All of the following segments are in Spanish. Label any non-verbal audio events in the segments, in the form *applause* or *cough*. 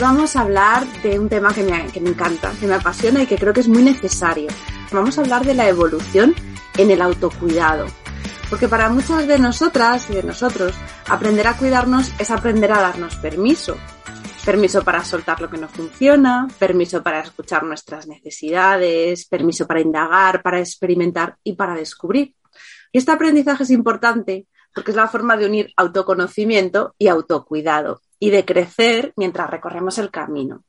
Vamos a hablar de un tema que me, que me, encanta, que me apasiona y que creo que es muy necesario. Vamos a hablar de la evolución en el autocuidado. Porque para muchas de nosotras y de nosotros, aprender a cuidarnos es aprender a darnos permiso. Permiso para soltar lo que no funciona, permiso para escuchar nuestras necesidades, permiso para indagar, para experimentar y para descubrir. Y este aprendizaje es importante porque es la forma de unir autoconocimiento y autocuidado y de crecer mientras recorremos el camino.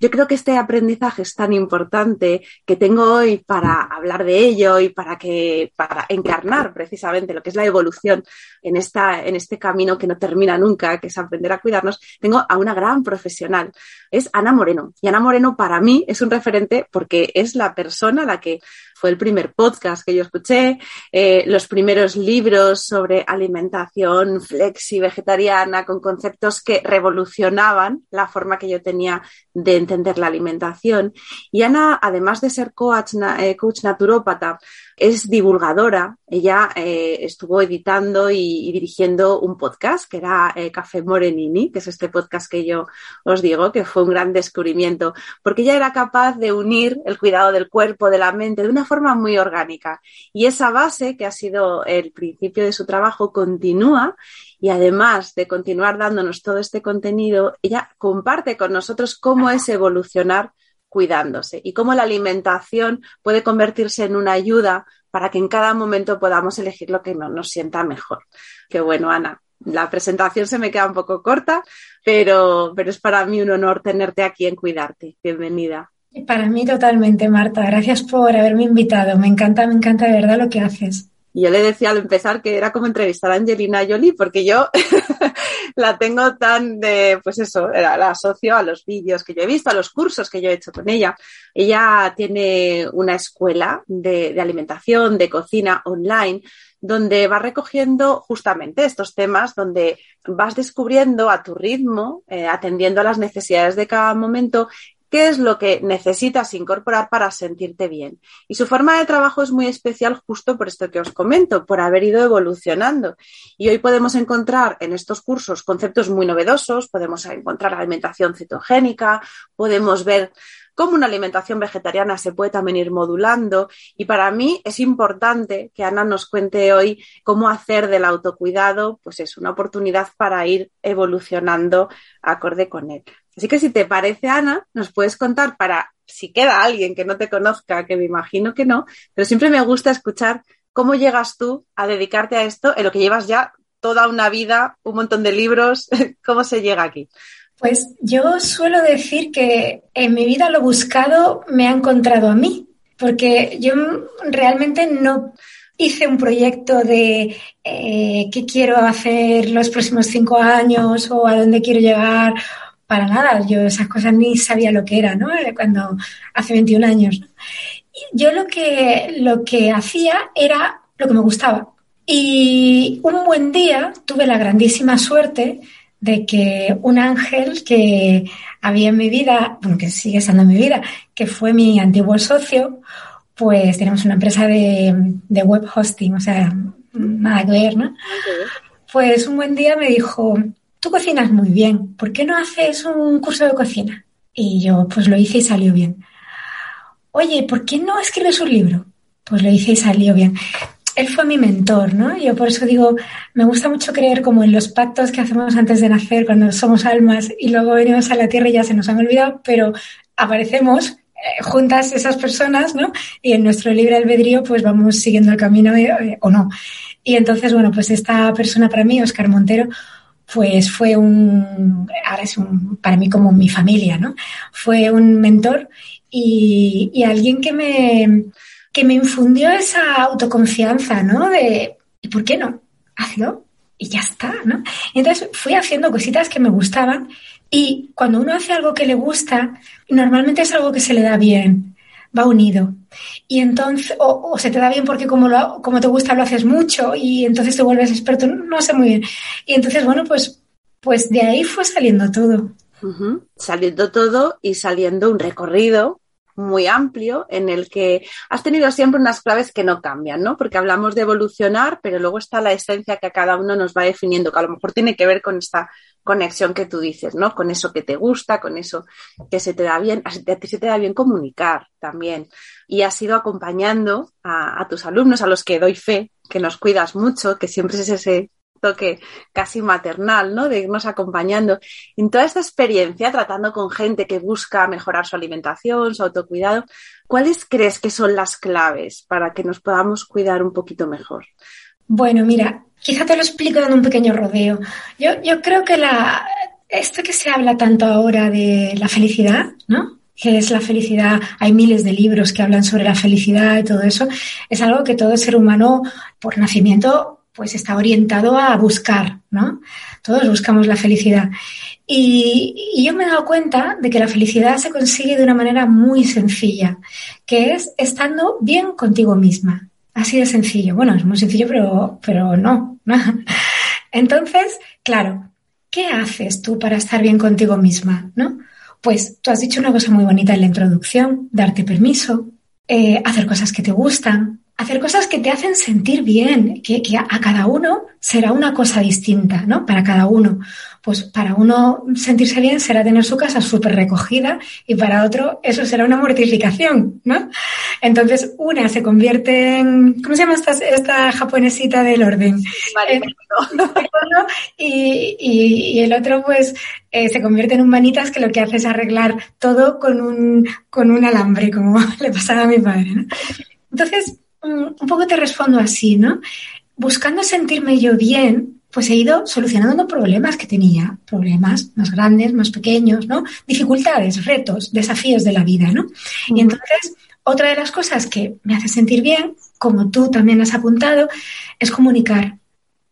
Yo creo que este aprendizaje es tan importante que tengo hoy para hablar de ello y para que para encarnar precisamente lo que es la evolución en esta en este camino que no termina nunca, que es aprender a cuidarnos. Tengo a una gran profesional, es Ana Moreno. Y Ana Moreno para mí es un referente porque es la persona la que el primer podcast que yo escuché, eh, los primeros libros sobre alimentación flexi vegetariana con conceptos que revolucionaban la forma que yo tenía de entender la alimentación. Y Ana, además de ser coach, eh, coach naturópata, es divulgadora. Ella eh, estuvo editando y, dirigiendo un podcast que era eh, Café Morenini, que es este podcast que yo os digo, que fue un gran descubrimiento, porque ella era capaz de unir el cuidado del cuerpo, de la mente, de una forma muy orgánica. Y esa base, que ha sido el principio de su trabajo, continúa y además de continuar dándonos todo este contenido, ella comparte con nosotros cómo es evolucionar cuidándose y cómo la alimentación puede convertirse en una ayuda para que en cada momento podamos elegir lo que nos sienta mejor. Qué bueno, Ana. La presentación se me queda un poco corta, pero, pero es para mí un honor tenerte aquí en Cuidarte. Bienvenida. Para mí totalmente, Marta. Gracias por haberme invitado. Me encanta, me encanta de verdad lo que haces. Y yo le decía al empezar que era como entrevistar a Angelina Jolie, porque yo *laughs* la tengo tan de, pues eso, la asocio a los vídeos que yo he visto, a los cursos que yo he hecho con ella. Ella tiene una escuela de, alimentación, de cocina online, donde va recogiendo justamente estos temas, donde vas descubriendo a tu ritmo, eh, atendiendo a las necesidades de cada momento, qué es lo que necesitas incorporar para sentirte bien. Y su forma de trabajo es muy especial justo por esto que os comento, por haber ido evolucionando. Y hoy podemos encontrar en estos cursos conceptos muy novedosos, podemos encontrar alimentación cetogénica, podemos ver cómo una alimentación vegetariana se puede también ir modulando. Y para mí es importante que Ana nos cuente hoy cómo hacer del autocuidado, pues es una oportunidad para ir evolucionando acorde con él. Así que si te parece, Ana, nos puedes contar para si queda alguien que no te conozca, que me imagino que no, pero siempre me gusta escuchar cómo llegas tú a dedicarte a esto en lo que llevas ya toda una vida, un montón de libros, *laughs* cómo se llega aquí. Pues yo suelo decir que en mi vida lo buscado me ha encontrado a mí, porque yo realmente no hice un proyecto de eh, qué quiero hacer los próximos cinco años o a dónde quiero llegar para nada. Yo esas cosas ni sabía lo que era, ¿no? Cuando hace 21 años. Yo lo que, lo que hacía era lo que me gustaba. Y un buen día tuve la grandísima suerte de que un ángel que había en mi vida, bueno, que sigue estando en mi vida, que fue mi antiguo socio, pues tenemos una empresa de, de web hosting, o sea, nada que ver, ¿no? Pues un buen día me dijo, tú cocinas muy bien, ¿por qué no haces un curso de cocina? Y yo pues lo hice y salió bien. Oye, ¿por qué no escribes un libro? Pues lo hice y salió bien. Él fue mi mentor, ¿no? Yo por eso digo, me gusta mucho creer como en los pactos que hacemos antes de nacer, cuando somos almas y luego venimos a la tierra y ya se nos han olvidado, pero aparecemos eh, juntas esas personas, ¿no? Y en nuestro libre albedrío pues vamos siguiendo el camino eh, o no. Y entonces, bueno, pues esta persona para mí, Oscar Montero, pues fue un, ahora es un, para mí como mi familia, ¿no? Fue un mentor y, y alguien que me, que me infundió esa autoconfianza, ¿no? De, ¿y por qué no? Hazlo. y ya está, ¿no? Entonces fui haciendo cositas que me gustaban y cuando uno hace algo que le gusta, normalmente es algo que se le da bien, va unido. Y entonces, o, se te da bien porque como, lo, como te gusta lo haces mucho y entonces te vuelves experto, no, sé muy bien. Y entonces, bueno, pues, pues de ahí fue saliendo todo. Saliendo todo y saliendo un recorrido muy amplio en el que has tenido siempre unas claves que no cambian, ¿no? Porque hablamos de evolucionar, pero luego está la esencia que a cada uno nos va definiendo, que a lo mejor tiene que ver con esta conexión que tú dices, ¿no? Con eso que te gusta, con eso que se te da bien, a ti se te da bien comunicar también. Y has ido acompañando a, a tus alumnos, a los que doy fe, que nos cuidas mucho, que siempre es ese toque casi maternal, ¿no? De irnos acompañando. En toda esta experiencia, tratando con gente que busca mejorar su alimentación, su autocuidado, ¿cuáles crees que son las claves para que nos podamos cuidar un poquito mejor? Bueno, mira, quizá te lo explico dando un pequeño rodeo. Yo, yo creo que la, esto que se habla tanto ahora de la felicidad, ¿no? que es la felicidad, hay miles de libros que hablan sobre la felicidad y todo eso, es algo que todo ser humano por nacimiento pues está orientado a buscar, ¿no? Todos buscamos la felicidad. Y, yo me he dado cuenta de que la felicidad se consigue de una manera muy sencilla, que es estando bien contigo misma. Así de sencillo. Bueno, es muy sencillo, pero, pero no. *laughs* Entonces, claro, ¿qué haces tú para estar bien contigo misma? ¿No? Pues tú has dicho una cosa muy bonita en la introducción, darte permiso, eh, hacer cosas que te gustan, hacer cosas que te hacen sentir bien, que, a cada uno será una cosa distinta, ¿no? Para cada uno. Pues para uno sentirse bien será tener su casa súper recogida y para otro eso será una mortificación, ¿no? Entonces una se convierte en, ¿cómo se llama esta, japonesita del orden? Vale, y, y, el otro pues eh, se convierte en un manitas que lo que hace es arreglar todo con un, con un alambre, como *laughs* le pasaba a mi padre, ¿no? Entonces, un poco te respondo así, ¿no? Buscando sentirme yo bien, pues he ido solucionando problemas que tenía, problemas más grandes, más pequeños, ¿no? Dificultades, retos, desafíos de la vida, ¿no? Y entonces, otra de las cosas que me hace sentir bien, como tú también has apuntado, es comunicar.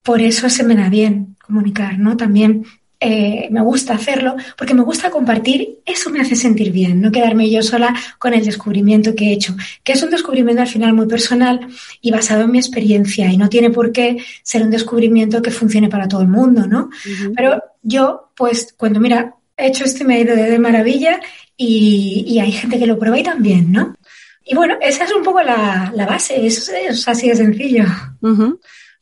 Por eso se me da bien comunicar, ¿no? También eh, me gusta hacerlo porque me gusta compartir, eso me hace sentir bien, no quedarme yo sola con el descubrimiento que he hecho, que es un descubrimiento al final muy personal y basado en mi experiencia y no tiene por qué ser un descubrimiento que funcione para todo el mundo, ¿no? Pero yo, pues, cuando mira, he hecho esto y me ha ido de, maravilla y, hay gente que lo prueba y también, ¿no? Y bueno, esa es un poco la, base, eso es, así de sencillo.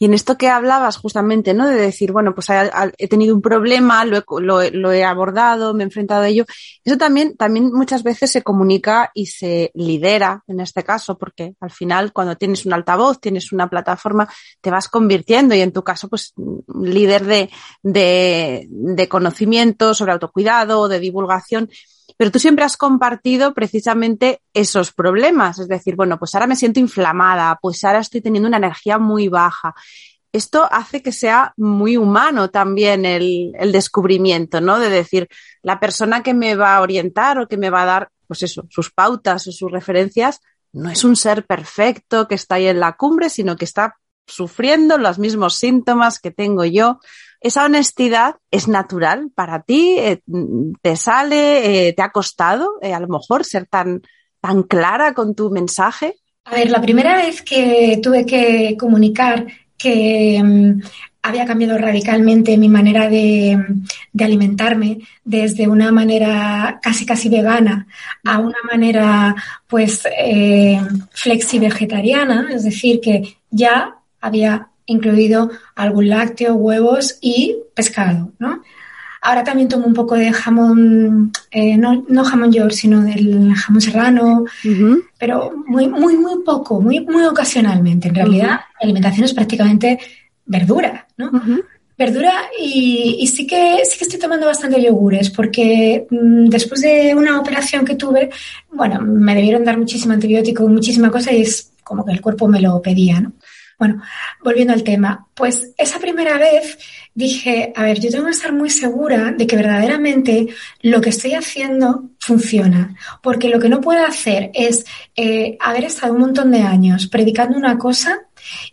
Y en esto que hablabas justamente, ¿no? De decir, bueno, pues he tenido un problema, lo he, abordado, me he enfrentado a ello. Eso también, también muchas veces se comunica y se lidera en este caso, porque al final cuando tienes un altavoz, tienes una plataforma, te vas convirtiendo y en tu caso, pues líder de, de, de conocimiento sobre autocuidado, de divulgación pero tú siempre has compartido precisamente esos problemas, es decir, bueno, pues ahora me siento inflamada, pues ahora estoy teniendo una energía muy baja. Esto hace que sea muy humano también el, descubrimiento, ¿no? De decir, la persona que me va a orientar o que me va a dar, pues eso, sus pautas o sus referencias, no es un ser perfecto que está ahí en la cumbre, sino que está sufriendo los mismos síntomas que tengo yo esa honestidad es natural para ti, eh, te sale, eh, te ha costado eh, a lo mejor ser tan, tan clara con tu mensaje. A ver, la primera vez que tuve que comunicar que mm, había cambiado radicalmente mi manera de, alimentarme desde una manera casi casi vegana a una manera pues flexi vegetariana, es decir, que ya había incluido algún lácteo, huevos y pescado, ¿no? Ahora también tomo un poco de jamón, eh, no, no, jamón york, sino del jamón serrano, pero muy, muy, muy poco, muy, muy ocasionalmente. En realidad, la alimentación es prácticamente verdura, ¿no? Verdura y, sí, que, sí que estoy tomando bastante yogures porque mm, después de una operación que tuve, bueno, me debieron dar muchísimo antibiótico, muchísima cosa y es como que el cuerpo me lo pedía, ¿no? Bueno, volviendo al tema, pues esa primera vez dije, a ver, yo tengo que estar muy segura de que verdaderamente lo que estoy haciendo funciona, porque lo que no puedo hacer es eh, haber estado un montón de años predicando una cosa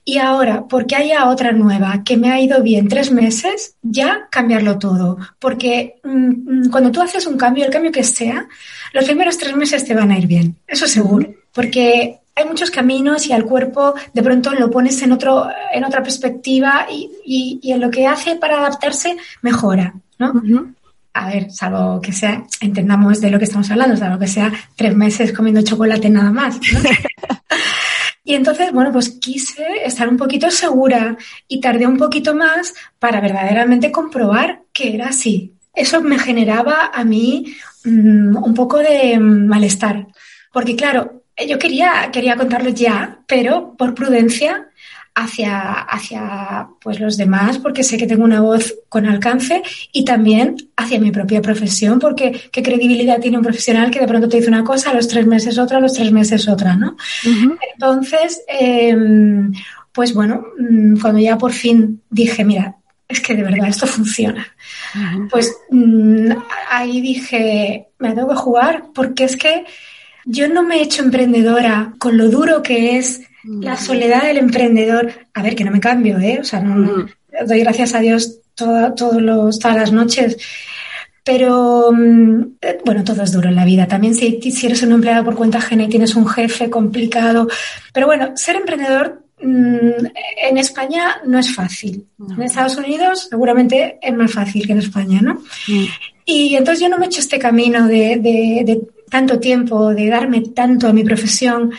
y ahora, porque haya otra nueva que me ha ido bien tres meses, ya cambiarlo todo. Porque mm, cuando tú haces un cambio, el cambio que sea, los primeros tres meses te van a ir bien, eso seguro. Porque hay muchos caminos y al cuerpo de pronto lo pones en, otro, en otra perspectiva y, en lo que hace para adaptarse mejora, ¿no? A ver, salvo que sea, entendamos de lo que estamos hablando, salvo que sea tres meses comiendo chocolate nada más. *laughs* y entonces, bueno, pues quise estar un poquito segura y tardé un poquito más para verdaderamente comprobar que era así. Eso me generaba a mí mm, un poco de malestar. Porque claro, yo quería, quería contarlo ya, pero por prudencia hacia, hacia pues los demás, porque sé que tengo una voz con alcance, y también hacia mi propia profesión, porque qué credibilidad tiene un profesional que de pronto te dice una cosa, a los tres meses otra, a los tres meses otra, ¿no? Entonces, em, pues bueno, mm, cuando ya por fin dije, mira, es que de verdad esto funciona. Pues mm, ahí dije, me tengo que jugar porque es que yo no me he hecho emprendedora con lo duro que es la mm. soledad del emprendedor. A ver, que no me cambio, ¿eh? O sea, no, mm. doy gracias a Dios todos los, todas las noches. Pero, mm, bueno, todo es duro en la vida. También si, si eres un empleado por cuenta ajena y tienes un jefe complicado. Pero bueno, ser emprendedor en España no es fácil. En Estados Unidos seguramente es más fácil que en España, ¿no? Y entonces yo no me he hecho este camino de, de, tanto tiempo, de darme tanto a mi profesión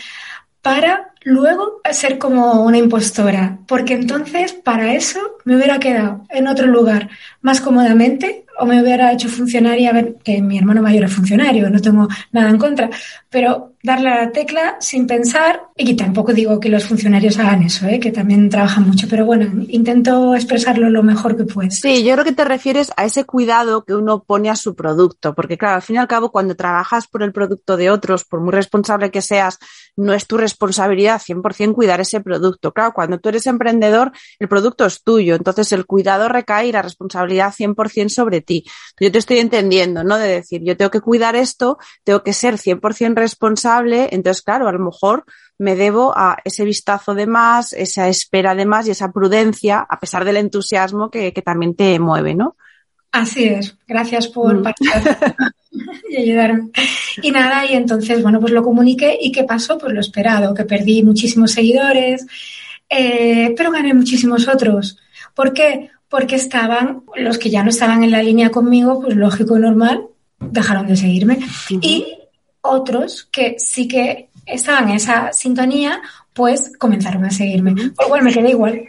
para luego ser como una impostora, porque entonces para eso me hubiera quedado en otro lugar más cómodamente o me hubiera hecho funcionaria, que mi hermano mayor es funcionario, no tengo nada en contra, pero darle a la tecla sin pensar, y tampoco digo que los funcionarios hagan eso, ¿eh? que también trabajan mucho, pero bueno, intento expresarlo lo mejor que puedo. Sí, yo creo que te refieres a ese cuidado que uno pone a su producto, porque claro, al fin y al cabo, cuando trabajas por el producto de otros, por muy responsable que seas, no es tu responsabilidad 100% cuidar ese producto. Claro, cuando tú eres emprendedor, el producto es tuyo, entonces el cuidado recae y la responsabilidad 100% sobre ti. Yo te estoy entendiendo, ¿no? De decir, yo tengo que cuidar esto, tengo que ser 100% responsable, entonces, claro, a lo mejor me debo a ese vistazo de más, esa espera de más y esa prudencia, a pesar del entusiasmo que, también te mueve, ¿no? Así es. Gracias por mm. *laughs* y ayudarme. Y nada, y entonces, bueno, pues lo comuniqué y ¿qué pasó? Pues lo esperado, que perdí muchísimos seguidores, eh, pero gané muchísimos otros. ¿Por qué? porque estaban, los que ya no estaban en la línea conmigo, pues lógico y normal, dejaron de seguirme. Y otros que sí que estaban en esa sintonía, pues comenzaron a seguirme. Por igual me quedé igual.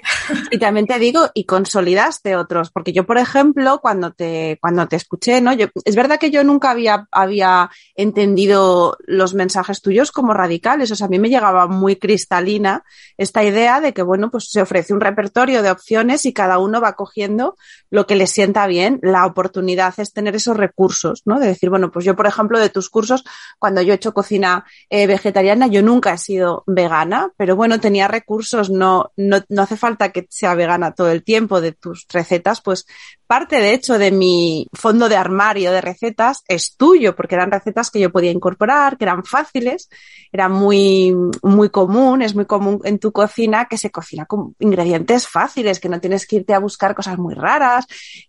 Y también te digo, y consolidaste otros, porque yo, por ejemplo, cuando te, cuando te escuché, ¿no? Yo, es verdad que yo nunca había, había entendido los mensajes tuyos como radicales. O sea, a mí me llegaba muy cristalina esta idea de que, bueno, pues se ofrece un repertorio de opciones y cada uno va cogiendo lo que le sienta bien. La oportunidad es tener esos recursos, ¿no? De decir, bueno, pues yo, por ejemplo, de tus cursos, cuando yo he hecho cocina eh, vegetariana, yo nunca he sido vegana, pero bueno, tenía recursos, no, no, no hace falta que sea vegana todo el tiempo de tus recetas, pues parte de hecho de mi fondo de armario de recetas es tuyo, porque eran recetas que yo podía incorporar, que eran fáciles, era muy, muy común, es muy común en tu cocina que se cocina con ingredientes fáciles, que no tienes que irte a buscar cosas muy raras,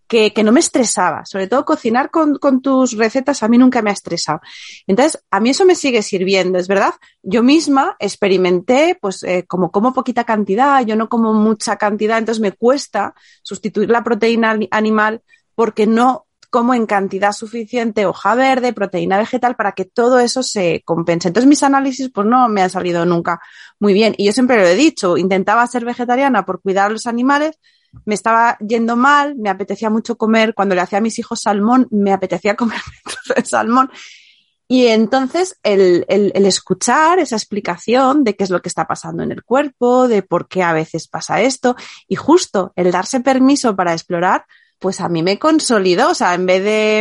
que, que no me estresaba. Sobre todo cocinar con, con, tus recetas a mí nunca me ha estresado. Entonces, a mí eso me sigue sirviendo, es verdad. Yo misma experimenté, pues eh, como como poquita cantidad, yo no como mucha cantidad, entonces me cuesta sustituir la proteína animal porque no como en cantidad suficiente hoja verde, proteína vegetal, para que todo eso se compense. Entonces mis análisis pues no me han salido nunca muy bien. Y yo siempre lo he dicho, intentaba ser vegetariana por cuidar a los animales, me estaba yendo mal, me apetecía mucho comer, cuando le hacía a mis hijos salmón, me apetecía *laughs* comer salmón. Y entonces el, el, el, escuchar esa explicación de qué es lo que está pasando en el cuerpo, de por qué a veces pasa esto, y justo el darse permiso para explorar, pues a mí me consolidó. O sea, en vez de,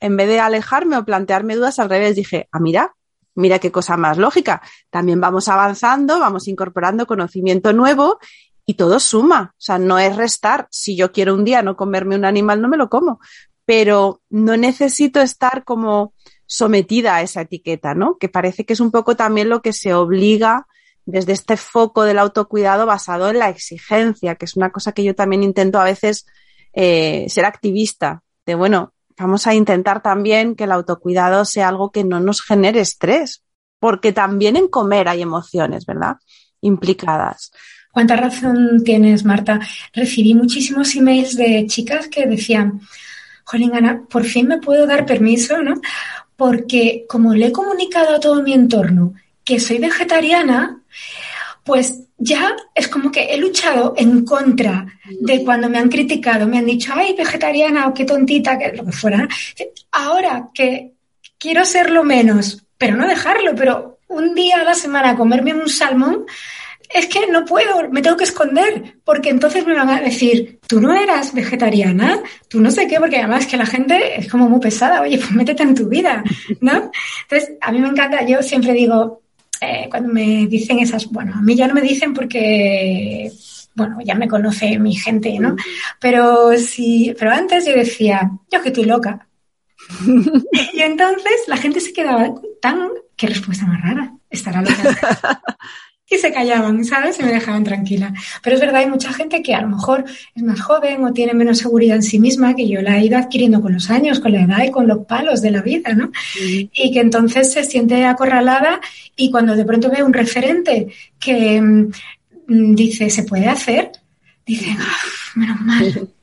en vez de alejarme o plantearme dudas, al revés dije, ah, mira, mira qué cosa más lógica. También vamos avanzando, vamos incorporando conocimiento nuevo y todo suma, o sea, no es restar. Si yo quiero un día no comerme un animal, no me lo como, pero no necesito estar como sometida a esa etiqueta, ¿no? Que parece que es un poco también lo que se obliga desde este foco del autocuidado basado en la exigencia, que es una cosa que yo también intento a veces eh, ser activista, de bueno, vamos a intentar también que el autocuidado sea algo que no nos genere estrés, porque también en comer hay emociones, ¿verdad? Implicadas. Cuánta razón tienes, Marta. Recibí muchísimos emails de chicas que decían, Jolín, Ana, por fin me puedo dar permiso, ¿no? Porque como le he comunicado a todo mi entorno que soy vegetariana, pues ya es como que he luchado en contra de cuando me han criticado, me han dicho, ay, vegetariana o qué tontita, que lo que fuera. Ahora que quiero serlo menos, pero no dejarlo, pero un día a la semana comerme un salmón, es que no puedo, me tengo que esconder, porque entonces me van a decir, tú no eras vegetariana, tú no sé qué, porque además que la gente es como muy pesada, oye, pues métete en tu vida, ¿no? Entonces, a mí me encanta, yo siempre digo, eh, cuando me dicen esas, bueno, a mí ya no me dicen porque, bueno, ya me conoce mi gente, ¿no? Pero sí, pero antes yo decía, yo que estoy loca. *laughs* y entonces la gente se quedaba tan, qué respuesta más rara, estará loca. *laughs* y se callaban, ¿sabes? Y me dejaban tranquila. Pero es verdad, hay mucha gente que a lo mejor es más joven o tiene menos seguridad en sí misma, que yo la he ido adquiriendo con los años, con la edad y con los palos de la vida, ¿no? Y que entonces se siente acorralada y cuando de pronto ve un referente que mm, dice, ¿se puede hacer? Dice, menos mal. *laughs*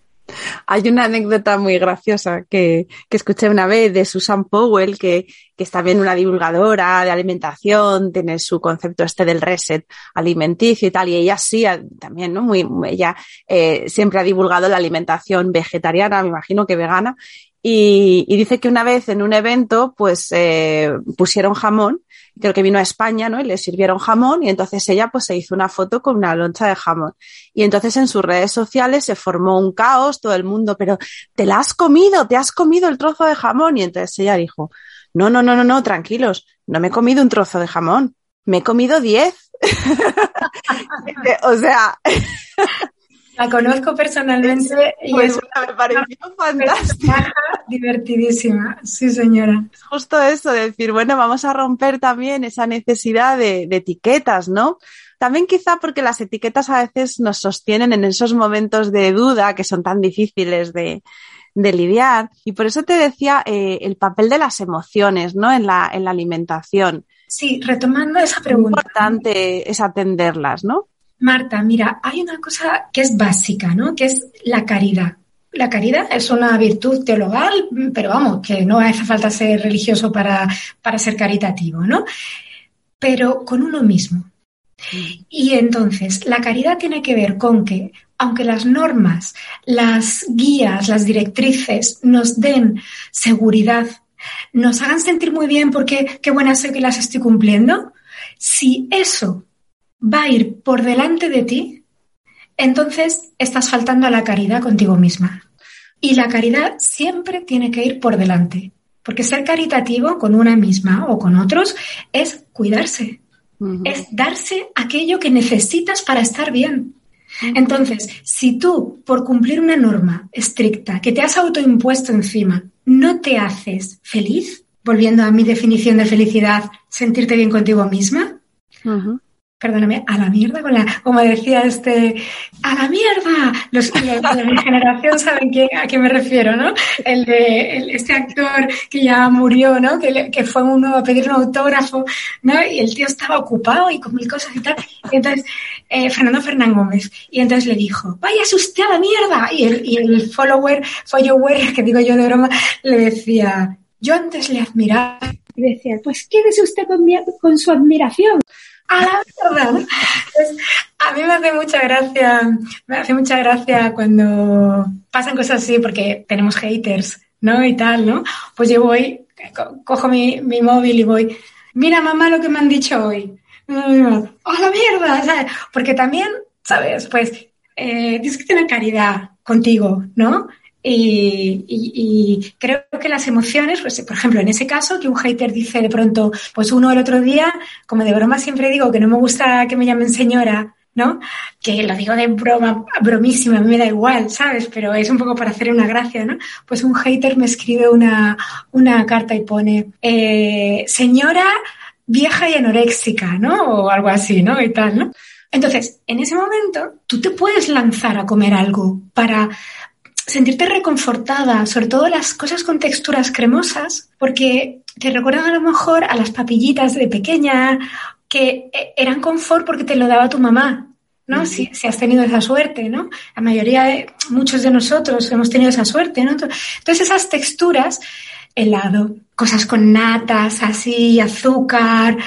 Hay una anécdota muy graciosa que, que, escuché una vez de Susan Powell, que, que es también una divulgadora de alimentación, tiene su concepto este del reset alimenticio y tal, y ella sí, también, ¿no? Muy, ella eh, siempre ha divulgado la alimentación vegetariana, me imagino que vegana, y, y dice que una vez en un evento, pues eh, pusieron jamón creo que vino a España, ¿no? Y le sirvieron jamón y entonces ella pues se hizo una foto con una loncha de jamón. Y entonces en sus redes sociales se formó un caos, todo el mundo, pero te la has comido, te has comido el trozo de jamón. Y entonces ella dijo, no, no, no, no, no, tranquilos, no me he comido un trozo de jamón, me he comido diez. *laughs* o sea, la conozco personalmente y pues me pareció fantástica. Divertidísima, sí señora. Es justo eso, de decir, bueno, vamos a romper también esa necesidad de, etiquetas, ¿no? También quizá porque las etiquetas a veces nos sostienen en esos momentos de duda que son tan difíciles de, lidiar. Y por eso te decía eh, el papel de las emociones, ¿no? En la, en la alimentación. Sí, retomando esa pregunta. Lo importante es atenderlas, ¿no? Marta, mira, hay una cosa que es básica, ¿no? Que es la caridad. La caridad es una virtud teologal, pero vamos, que no hace falta ser religioso para, para ser caritativo, ¿no? Pero con uno mismo. Y entonces, la caridad tiene que ver con que, aunque las normas, las guías, las directrices nos den seguridad, nos hagan sentir muy bien porque qué buena sé que las estoy cumpliendo, si eso va a ir por delante de ti, entonces estás faltando a la caridad contigo misma. Y la caridad siempre tiene que ir por delante, porque ser caritativo con una misma o con otros es cuidarse, es darse aquello que necesitas para estar bien. Entonces, si tú, por cumplir una norma estricta que te has autoimpuesto encima, no te haces feliz, volviendo a mi definición de felicidad, sentirte bien contigo misma, perdóname, a la mierda con la, como decía este, a la mierda. Los, de mi *laughs* generación saben a qué me refiero, ¿no? El de este actor que ya murió, ¿no? Que, que, fue uno a pedir un autógrafo, ¿no? Y el tío estaba ocupado y con mil cosas y tal. Y entonces, eh, Fernando Fernán Gómez. Y entonces le dijo, váyase usted a la mierda. Y el, y el follower, follower, que digo yo de broma, le decía, yo antes le admiraba. Y decía, pues quédese usted con, con su admiración a la verdad. a mí me hace mucha gracia, me hace mucha gracia cuando pasan cosas así porque tenemos haters, ¿no? Y tal, ¿no? Pues yo voy, cojo mi, mi móvil y voy, mira mamá lo que me han dicho hoy. ¡Oh, la mierda! Porque también, ¿sabes? Pues eh, tienes que tener caridad contigo, ¿no? Y, creo que las emociones, pues, por ejemplo, en ese caso, que un hater dice de pronto, pues uno el otro día, como de broma siempre digo que no me gusta que me llamen señora, ¿no? Que lo digo de broma, bromísima, a mí me da igual, ¿sabes? Pero es un poco para hacer una gracia, ¿no? Pues un hater me escribe una, una carta y pone, eh, señora, vieja y anoréxica, ¿no? O algo así, ¿no? Y tal, ¿no? Entonces, en ese momento, tú te puedes lanzar a comer algo para sentirte reconfortada, sobre todo las cosas con texturas cremosas, porque te recuerdan a lo mejor a las papillitas de pequeña que eh, eran confort porque te lo daba tu mamá, ¿no? si, si, has tenido esa suerte, ¿no? La mayoría de, muchos de nosotros hemos tenido esa suerte, ¿no? Entonces esas texturas, helado, cosas con natas, así, azúcar,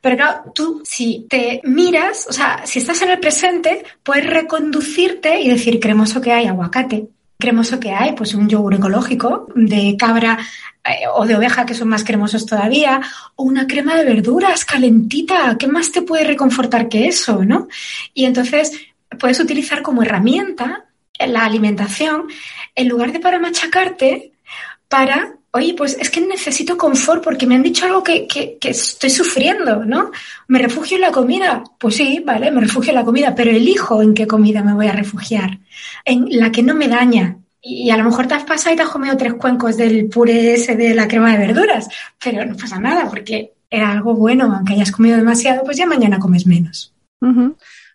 pero claro, tú si te miras, o sea, si estás en el presente, puedes reconducirte y decir cremoso que hay aguacate, cremoso que hay, pues un yogur ecológico de cabra eh, o de oveja que son más cremosos todavía, o una crema de verduras calentita, ¿qué más te puede reconfortar que eso, no? Y entonces puedes utilizar como herramienta la alimentación en lugar de para machacarte, para, oye, pues es que necesito confort porque me han dicho algo que, que, estoy sufriendo, ¿no? ¿Me refugio en la comida? Pues sí, vale, me refugio en la comida, pero elijo en qué comida me voy a refugiar, en la que no me daña, y a lo mejor te has pasado y te has comido tres cuencos del puré ese de la crema de verduras, pero no pasa nada porque era algo bueno, aunque hayas comido demasiado, pues ya mañana comes menos.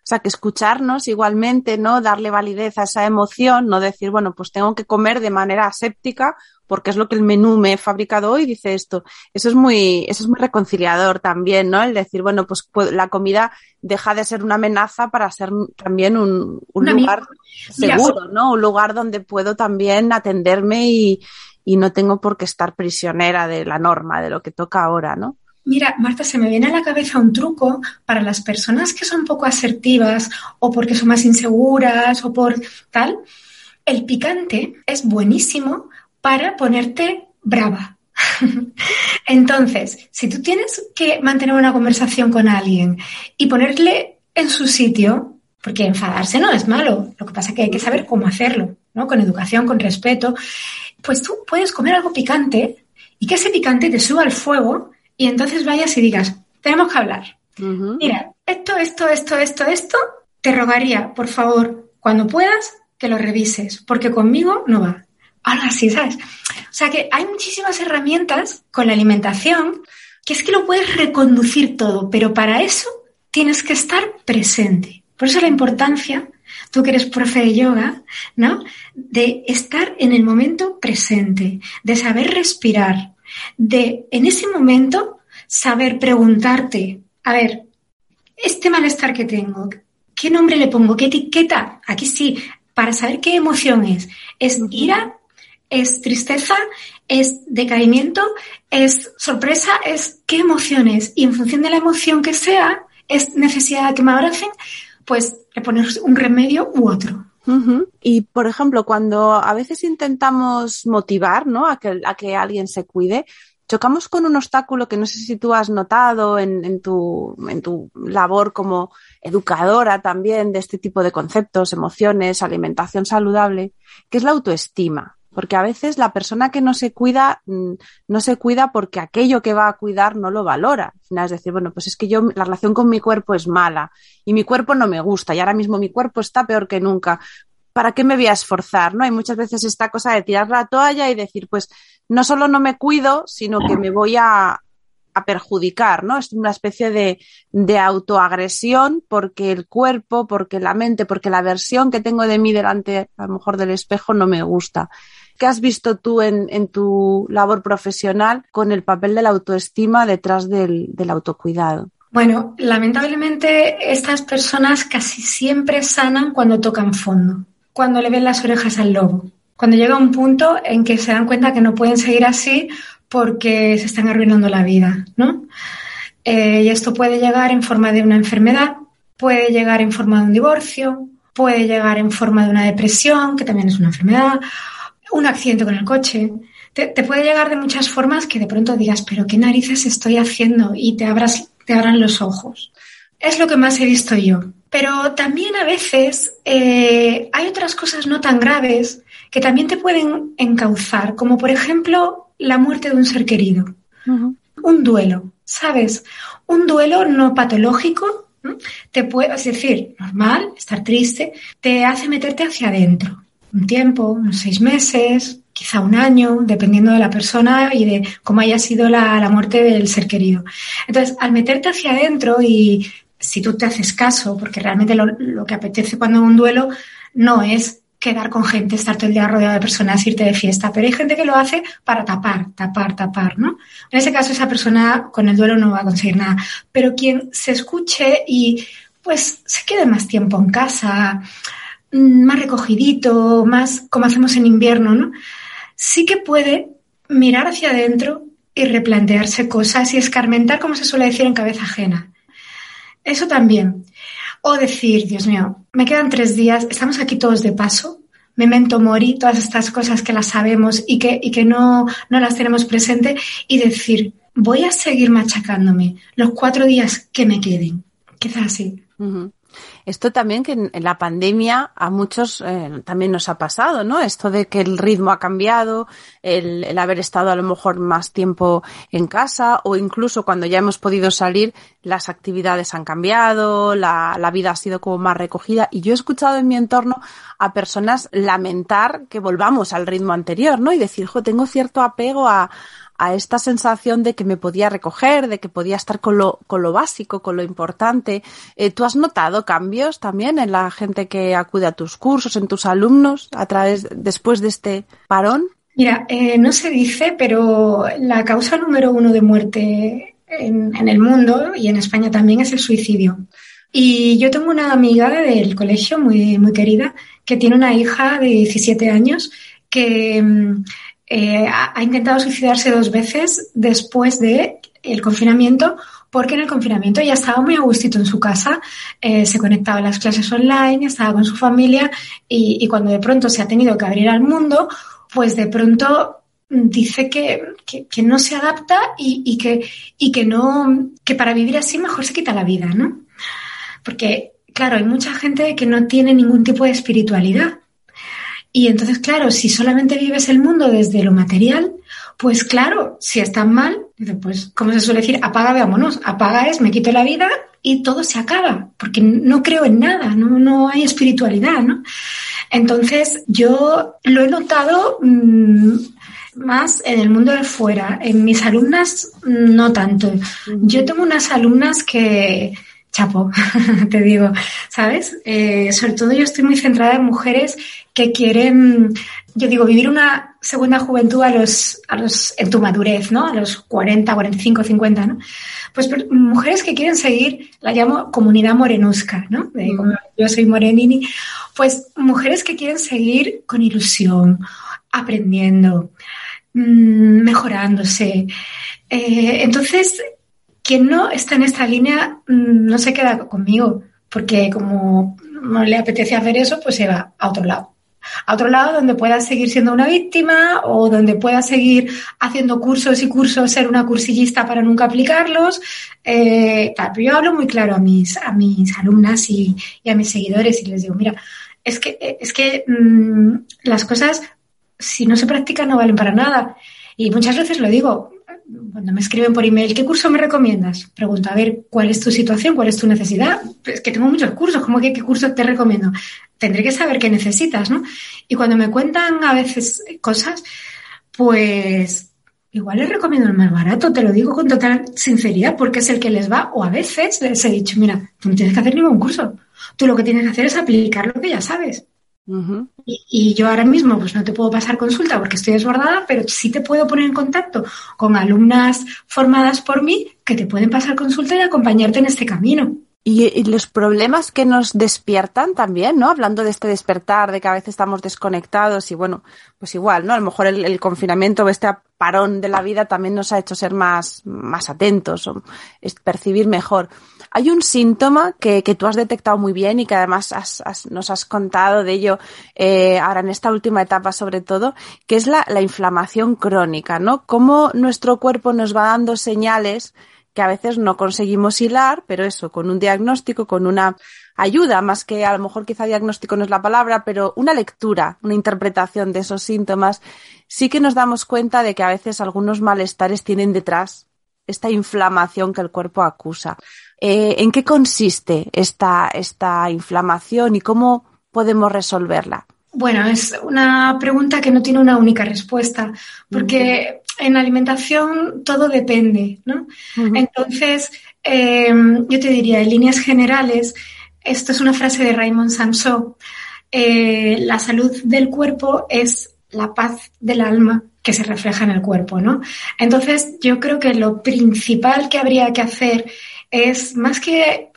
O sea, que escucharnos igualmente, ¿no? Darle validez a esa emoción, no decir, bueno, pues tengo que comer de manera aséptica porque es lo que el menú me he fabricado hoy, dice esto. Eso es muy, eso es muy reconciliador también, ¿no? El decir, bueno, pues la comida deja de ser una amenaza para ser también un, un lugar seguro, ¿no? Un lugar donde puedo también atenderme y, y no tengo por qué estar prisionera de la norma, de lo que toca ahora, ¿no? Mira, Marta, se me viene a la cabeza un truco para las personas que son poco asertivas o porque son más inseguras o por tal. El picante es buenísimo para ponerte brava. *laughs* Entonces, si tú tienes que mantener una conversación con alguien y ponerle en su sitio, porque enfadarse no es malo, lo que pasa es que hay que saber cómo hacerlo, ¿no? Con educación, con respeto, pues tú puedes comer algo picante y que ese picante te suba al fuego y entonces vayas y digas, tenemos que hablar. Mira, esto, esto, esto, esto, esto, te rogaría, por favor, cuando puedas, que lo revises, porque conmigo no va algo así, ¿sabes? O sea que hay muchísimas herramientas con la alimentación que es que lo puedes reconducir todo, pero para eso tienes que estar presente. Por eso la importancia, tú que eres profe de yoga, ¿no? De estar en el momento presente, de saber respirar, de en ese momento saber preguntarte, a ver, este malestar que tengo, ¿qué nombre le pongo? ¿Qué etiqueta? Aquí sí, para saber qué emoción es. ¿Es ira? es tristeza, es decaimiento, es sorpresa, es qué emociones. Y en función de la emoción que sea, es necesidad de que me abracen, pues le pones un remedio u otro. Y, por ejemplo, cuando a veces intentamos motivar ¿no? a, que, a que alguien se cuide, chocamos con un obstáculo que no sé si tú has notado en, en, tu, en tu labor como educadora también de este tipo de conceptos, emociones, alimentación saludable, que es la autoestima porque a veces la persona que no se cuida mm, no se cuida porque aquello que va a cuidar no lo valora. Es decir, bueno, pues es que yo la relación con mi cuerpo es mala y mi cuerpo no me gusta y ahora mismo mi cuerpo está peor que nunca. ¿Para qué me voy a esforzar? ¿No? Hay muchas veces esta cosa de tirar la toalla y decir, pues no solo no me cuido, sino que me voy a, a perjudicar, ¿no? Es una especie de, de, autoagresión porque el cuerpo, porque la mente, porque la versión que tengo de mí delante, a lo mejor del espejo, no me gusta. ¿Qué has visto tú en, en tu labor profesional con el papel de la autoestima detrás del, del autocuidado? Bueno, lamentablemente estas personas casi siempre sanan cuando tocan fondo, cuando le ven las orejas al lobo, cuando llega un punto en que se dan cuenta que no pueden seguir así porque se están arruinando la vida, ¿no? Eh, y esto puede llegar en forma de una enfermedad, puede llegar en forma de un divorcio, puede llegar en forma de una depresión, que también es una enfermedad, un accidente con el coche. Te, puede llegar de muchas formas que de pronto digas, pero ¿qué narices estoy haciendo? Y te, abras, te abran los ojos. Es lo que más he visto yo. Pero también a veces eh, hay otras cosas no tan graves que también te pueden encauzar, como por ejemplo la muerte de un ser querido. Un duelo, ¿sabes? Un duelo no patológico, te puede, es decir, normal, estar triste, te hace meterte hacia adentro un tiempo, unos seis meses, quizá un año, dependiendo de la persona y de cómo haya sido la, la muerte del ser querido. Entonces, al meterte hacia adentro y si tú te haces caso, porque realmente lo, lo que apetece cuando un duelo no es quedar con gente, estar todo el día rodeado de personas, irte de fiesta, pero hay gente que lo hace para tapar, tapar, tapar, ¿no? En ese caso esa persona con el duelo no va a conseguir nada, pero quien se escuche y pues se quede más tiempo en casa, mm, más recogidito, más como hacemos en invierno, ¿no? Sí que puede mirar hacia adentro y replantearse cosas y escarmentar, como se suele decir, en cabeza ajena. Eso también. O decir, Dios mío, me quedan tres días, estamos aquí todos de paso, memento mori, todas estas cosas que las sabemos y que, y que no, no las tenemos presente, y decir, voy a seguir machacándome los cuatro días que me queden. Quizás así. Esto también que en, la pandemia a muchos eh, también nos ha pasado, ¿no? Esto de que el ritmo ha cambiado, el, haber estado a lo mejor más tiempo en casa o incluso cuando ya hemos podido salir, las actividades han cambiado, la, la vida ha sido como más recogida. Y yo he escuchado en mi entorno a personas lamentar que volvamos al ritmo anterior, ¿no? Y decir, jo, tengo cierto apego a, a esta sensación de que me podía recoger, de que podía estar con lo, con lo básico, con lo importante. Eh, ¿Tú has notado cambios también en la gente que acude a tus cursos, en tus alumnos, a través, después de este parón? Mira, eh, no se dice, pero la causa número uno de muerte en, en, el mundo y en España también es el suicidio. Y yo tengo una amiga del colegio muy, muy querida que tiene una hija de 17 años que mm, eh, ha intentado suicidarse dos veces después de el confinamiento porque en el confinamiento ya estaba muy a gustito en su casa, eh, se conectaba a las clases online, estaba con su familia y, cuando de pronto se ha tenido que abrir al mundo, pues de pronto dice que, que, que no se adapta y, y, que, y que no, que para vivir así mejor se quita la vida, ¿no? Porque, claro, hay mucha gente que no tiene ningún tipo de espiritualidad. Y entonces, claro, si solamente vives el mundo desde lo material, pues claro, si estás mal, pues, como se suele decir, apaga, vámonos. Apaga es, me quito la vida y todo se acaba, porque no creo en nada, no, no hay espiritualidad, ¿no? Entonces, yo lo he notado mmm, más en el mundo de fuera. En mis alumnas, no tanto. Yo tengo unas alumnas que, chapo, *laughs* te digo, ¿sabes? Eh, sobre todo yo estoy muy centrada en mujeres que quieren, yo digo, vivir una segunda juventud a los, a los, en tu madurez, ¿no? A los 40, 45, 50, ¿no? Pues mujeres que quieren seguir, la llamo comunidad morenusca, ¿no? De, como yo soy morenini, pues mujeres que quieren seguir con ilusión, aprendiendo, mmm, mejorándose. Eh, entonces, quien no está en esta línea mmm, no se queda conmigo, porque como no le apetece hacer eso, pues se va a otro lado a otro lado donde pueda seguir siendo una víctima o donde pueda seguir haciendo cursos y cursos, ser una cursillista para nunca aplicarlos. Eh, yo hablo muy claro a mis, a mis alumnas y, a mis seguidores y les digo, mira, es que, es que mmm, las cosas, si no se practican, no valen para nada. Y muchas veces lo digo, cuando me escriben por email, ¿qué curso me recomiendas? Pregunto, a ver, ¿cuál es tu situación? ¿Cuál es tu necesidad? Es que tengo muchos cursos, ¿cómo que qué curso te recomiendo? Tendré que saber qué necesitas, ¿no? Y cuando me cuentan a veces cosas, pues igual les recomiendo el más barato, te lo digo con total sinceridad, porque es el que les va, o a veces les he dicho, mira, tú no tienes que hacer ningún curso, tú lo que tienes que hacer es aplicar lo que ya sabes. Uh -huh. y, y, yo ahora mismo pues no te puedo pasar consulta porque estoy desbordada, pero sí te puedo poner en contacto con alumnas formadas por mí que te pueden pasar consulta y acompañarte en este camino. Y, y, los problemas que nos despiertan también, ¿no? Hablando de este despertar, de que a veces estamos desconectados y bueno, pues igual, ¿no? A lo mejor el, el confinamiento o este parón de la vida también nos ha hecho ser más, más atentos o percibir mejor. Hay un síntoma que, que, tú has detectado muy bien y que además has, has, nos has contado de ello eh, ahora en esta última etapa sobre todo, que es la, la inflamación crónica, ¿no? Cómo nuestro cuerpo nos va dando señales que a veces no conseguimos hilar, pero eso, con un diagnóstico, con una ayuda, más que a lo mejor quizá diagnóstico no es la palabra, pero una lectura, una interpretación de esos síntomas, sí que nos damos cuenta de que a veces algunos malestares tienen detrás esta inflamación que el cuerpo acusa. Eh, ¿En qué consiste esta, esta inflamación y cómo podemos resolverla? Bueno, es una pregunta que no tiene una única respuesta, porque en alimentación todo depende, ¿no? Entonces, em, yo te diría, en líneas generales, esto es una frase de Raymond Samson, eh, la salud del cuerpo es la paz del alma que se refleja en el cuerpo, ¿no? Entonces, yo creo que lo principal que habría que hacer es, más que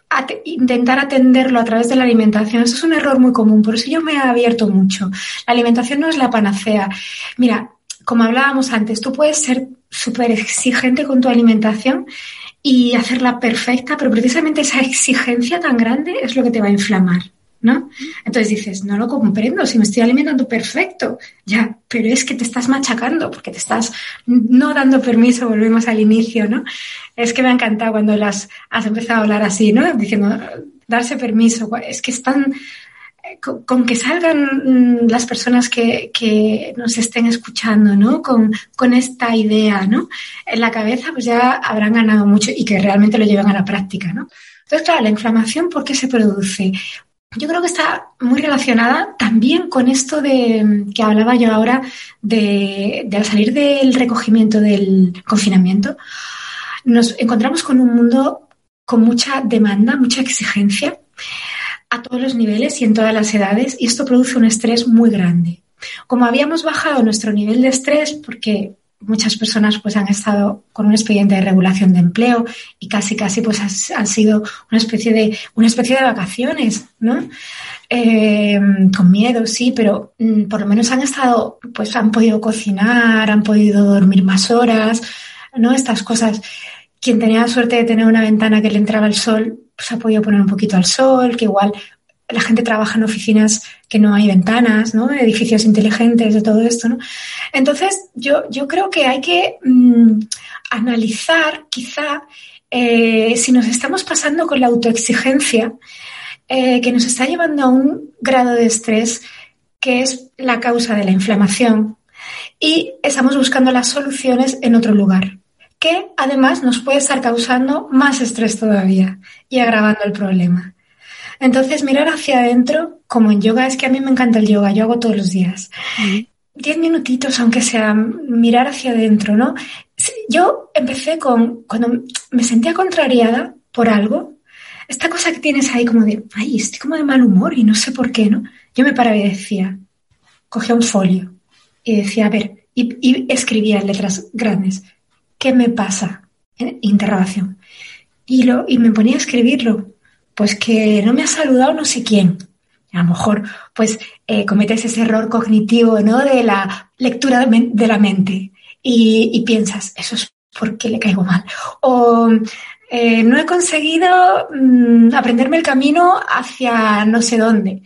intentar atenderlo a través de la alimentación, eso es un error muy común, por eso yo me he abierto mucho. La alimentación no es la panacea. Mira, como hablábamos antes, tú puedes ser súper exigente con tu alimentación y hacerla perfecta, pero precisamente esa exigencia tan grande es lo que te va a inflamar. ¿No? Entonces dices, no lo comprendo, si me estoy alimentando perfecto, ya, pero es que te estás machacando porque te estás no dando permiso, volvemos al inicio, ¿no? Es que me ha encantado cuando las has empezado a hablar así, ¿no? Diciendo, darse permiso, es que están, con, que salgan las personas que, que, nos estén escuchando, ¿no? Con, con esta idea, ¿no? En la cabeza, pues ya habrán ganado mucho y que realmente lo lleven a la práctica, ¿no? Entonces, claro, la inflamación, ¿por qué se produce? Yo creo que está muy relacionada también con esto de que hablaba yo ahora de, al salir del recogimiento del confinamiento, nos encontramos con un mundo con mucha demanda, mucha exigencia a todos los niveles y en todas las edades y esto produce un estrés muy grande. Como habíamos bajado nuestro nivel de estrés porque muchas personas pues han estado con un expediente de regulación de empleo y casi casi pues han sido una especie de una especie de vacaciones, ¿no? Eh, con miedo, sí, pero mm, por lo menos han estado, pues han podido cocinar, han podido dormir más horas, ¿no? Estas cosas. Quien tenía la suerte de tener una ventana que le entraba el sol, pues ha podido poner un poquito al sol, que igual la gente trabaja en oficinas que no hay ventanas, ¿no? Edificios inteligentes, de todo esto. Entonces, yo, yo creo que hay que mm, analizar quizá eh, si nos estamos pasando con la autoexigencia eh, que nos está llevando a un grado de estrés que es la causa de la inflamación y estamos buscando las soluciones en otro lugar que además nos puede estar causando más estrés todavía y agravando el problema. Entonces, mirar hacia adentro, como en yoga, es que a mí me encanta el yoga, yo hago todos los días. Diez minutitos, aunque sea, mirar hacia adentro, ¿no? Yo empecé con, cuando me sentía contrariada por algo, esta cosa que tienes ahí como de, ay, estoy como de mal humor y no sé por qué, ¿no? Yo me paraba y decía, cogía un folio y decía, a ver, y, escribía en letras grandes, ¿qué me pasa? Interrogación. Y, lo, y me ponía a escribirlo pues que no me ha saludado no sé quién. A lo mejor, pues, eh, cometes ese error cognitivo, ¿no? De la lectura de, la mente y, piensas, eso es porque le caigo mal. O eh, no he conseguido mm, aprenderme el camino hacia no sé dónde.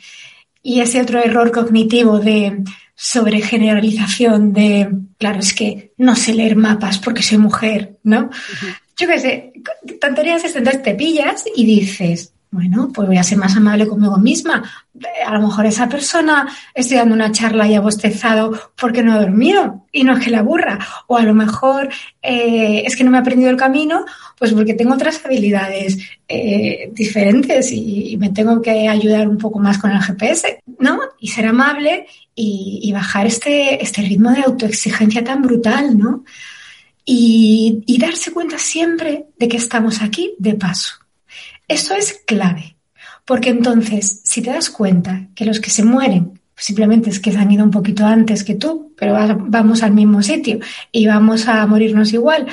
Y ese otro error cognitivo de sobregeneralización de, claro, es que no sé leer mapas porque soy mujer, ¿no? Yo qué sé, tonterías es entonces te pillas y dices, bueno, pues voy a ser más amable conmigo misma. A lo mejor esa persona estoy dando una charla y ha bostezado porque no ha dormido y no es que la aburra. O a lo mejor eh, es que no me ha aprendido el camino, pues porque tengo otras habilidades eh, diferentes y, me tengo que ayudar un poco más con el GPS, ¿no? Y ser amable y, bajar este, este ritmo de autoexigencia tan brutal, ¿no? y darse cuenta siempre de que estamos aquí de paso eso es clave, porque entonces, si te das cuenta que los que se mueren simplemente es que se han ido un poquito antes que tú, pero vamos al mismo sitio y vamos a morirnos igual,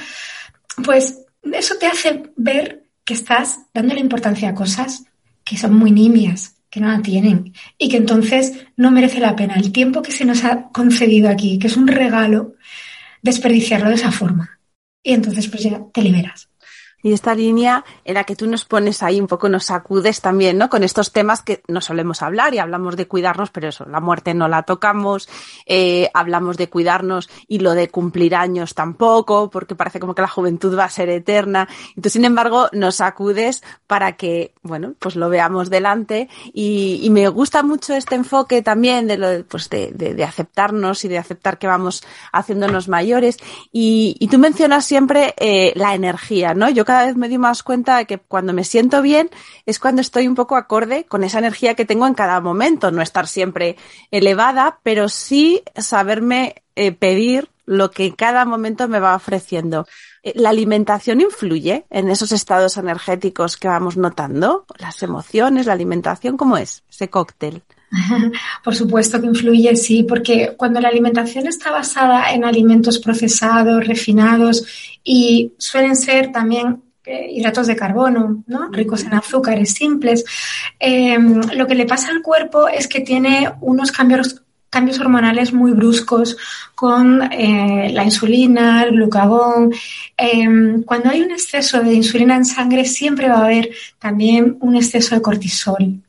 pues eso te hace ver que estás dándole importancia a cosas que son muy nimias, que no la tienen y que entonces no merece la pena el tiempo que se nos ha concedido aquí, que es un regalo, desperdiciarlo de esa forma. Y entonces pues ya te liberas. Y esta línea en la que tú nos pones ahí un poco, nos sacudes también, ¿no? Con estos temas que no solemos hablar y hablamos de cuidarnos, pero eso, la muerte no la tocamos, eh, hablamos de cuidarnos y lo de cumplir años tampoco, porque parece como que la juventud va a ser eterna. Y tú, sin embargo, nos sacudes para que, bueno, pues lo veamos delante. Y, me gusta mucho este enfoque también de lo, pues de, de, de, aceptarnos y de aceptar que vamos haciéndonos mayores. Y, y tú mencionas siempre eh, la energía, ¿no? Yo cada vez me doy más cuenta de que cuando me siento bien es cuando estoy un poco acorde con esa energía que tengo en cada momento, no estar siempre elevada, pero sí saberme eh, pedir lo que en cada momento me va ofreciendo. Eh, ¿La alimentación influye en esos estados energéticos que vamos notando? ¿Las emociones, la alimentación? ¿Cómo es ese cóctel? *laughs* Por supuesto que influye, sí, porque cuando la alimentación está basada en alimentos procesados, refinados y suelen ser también eh, hidratos de carbono, ¿no? ricos en azúcares simples, em, lo que le pasa al cuerpo es que tiene unos cambios cambios hormonales muy bruscos con eh, la insulina, el glucagón. Em, cuando hay un exceso de insulina en sangre, siempre va a haber también un exceso de cortisol.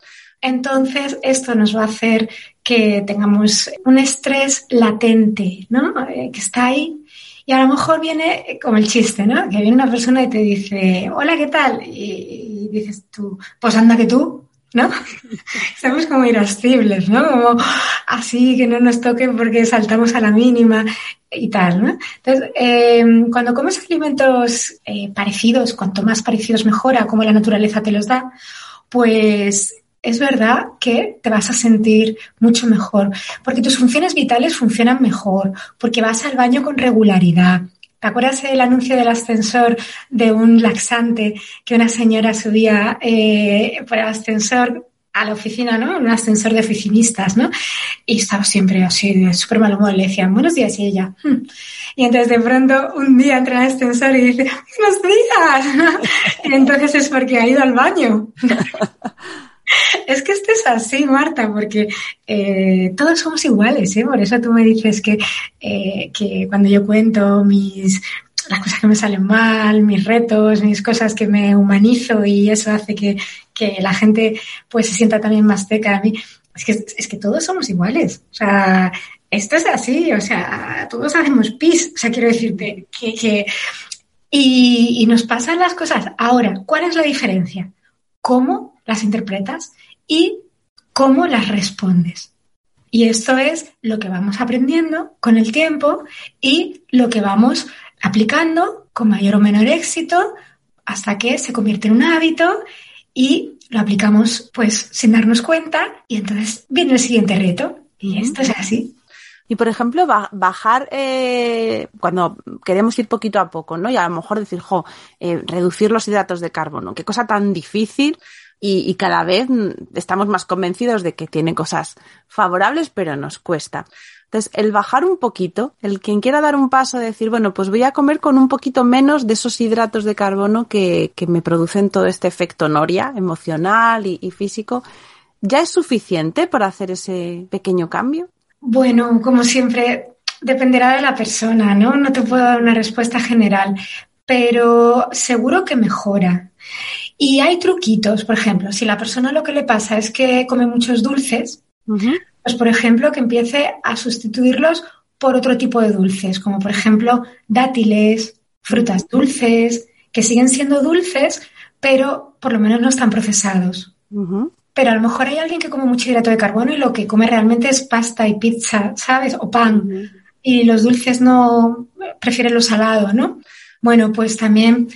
Entonces, esto nos va a hacer que tengamos un estrés latente, ¿no? Eh, que está ahí. Y a lo mejor viene como el chiste, ¿no? Que viene una persona y te dice, hola, ¿qué tal? Y, dices tú, pues anda que tú, ¿no? *laughs* Estamos como irascibles, ¿no? Como así que no nos toquen porque saltamos a la mínima y tal, ¿no? Entonces, eh, cuando comes alimentos eh, parecidos, cuanto más parecidos mejora, como la naturaleza te los da, pues es verdad que te vas a sentir mucho mejor, porque tus funciones vitales funcionan mejor, porque vas al baño con regularidad. ¿Te acuerdas el anuncio del ascensor de un laxante que una señora subía eh, por el ascensor a la oficina, ¿no? Un ascensor de oficinistas, ¿no? Y estaba siempre así, de súper mal humor. Le decían, buenos días, y ella. Hmm". Y entonces de pronto un día entra al ascensor y dice, buenos días. y entonces es porque ha ido al baño. *laughs* Es que esto es así, Marta, porque eh, todos somos iguales, ¿eh? Por eso tú me dices que, eh, que cuando yo cuento mis las cosas que me salen mal, mis retos, mis cosas que me humanizo y eso hace que, que la gente pues se sienta también más cerca de mí. Es que, es que todos somos iguales. O sea, esto es así, o sea, todos hacemos pis. O sea, quiero decirte que, que y, y nos pasan las cosas. Ahora, ¿cuál es la diferencia? ¿Cómo las interpretas y cómo las respondes. Y esto es lo que vamos aprendiendo con el tiempo y lo que vamos aplicando con mayor o menor éxito hasta que se convierte en un hábito y lo aplicamos pues sin darnos cuenta y entonces viene el siguiente reto y esto es así. Y por ejemplo, bajar eh, cuando queremos ir poquito a poco, ¿no? Y a lo mejor decir, jo, eh, reducir los hidratos de carbono, qué cosa tan difícil y, cada vez estamos más convencidos de que tiene cosas favorables, pero nos cuesta. Entonces, el bajar un poquito, el quien quiera dar un paso, decir, bueno, pues voy a comer con un poquito menos de esos hidratos de carbono que, que me producen todo este efecto noria emocional y, y físico, ¿ya es suficiente para hacer ese pequeño cambio? Bueno, como siempre, dependerá de la persona, ¿no? No te puedo dar una respuesta general, pero seguro que mejora. Y hay truquitos, por ejemplo, si la persona lo que le pasa es que come muchos dulces, pues por ejemplo que empiece a sustituirlos por otro tipo de dulces, como por ejemplo dátiles, frutas dulces, que siguen siendo dulces, pero por lo menos no están procesados. Pero a lo mejor hay alguien que come mucho hidrato de carbono y lo que come realmente es pasta y pizza, ¿sabes? O pan. Y los dulces no, prefieren lo salado, ¿no? Bueno, pues también